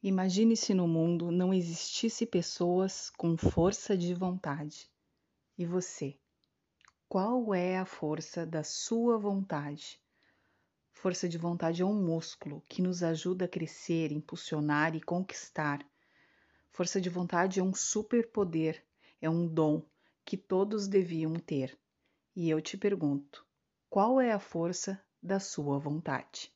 Imagine se no mundo não existisse pessoas com força de vontade. E você? Qual é a força da sua vontade? Força de vontade é um músculo que nos ajuda a crescer, impulsionar e conquistar. Força de vontade é um superpoder, é um dom que todos deviam ter. E eu te pergunto: qual é a força da sua vontade?